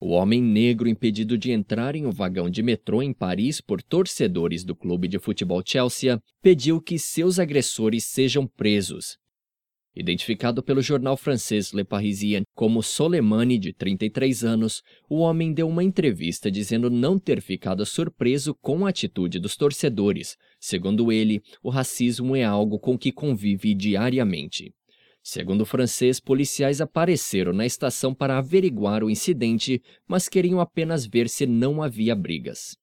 O homem negro impedido de entrar em um vagão de metrô em Paris por torcedores do clube de futebol Chelsea pediu que seus agressores sejam presos. Identificado pelo jornal francês Le Parisien como Soleimani, de 33 anos, o homem deu uma entrevista dizendo não ter ficado surpreso com a atitude dos torcedores. Segundo ele, o racismo é algo com que convive diariamente. Segundo o francês, policiais apareceram na estação para averiguar o incidente, mas queriam apenas ver se não havia brigas.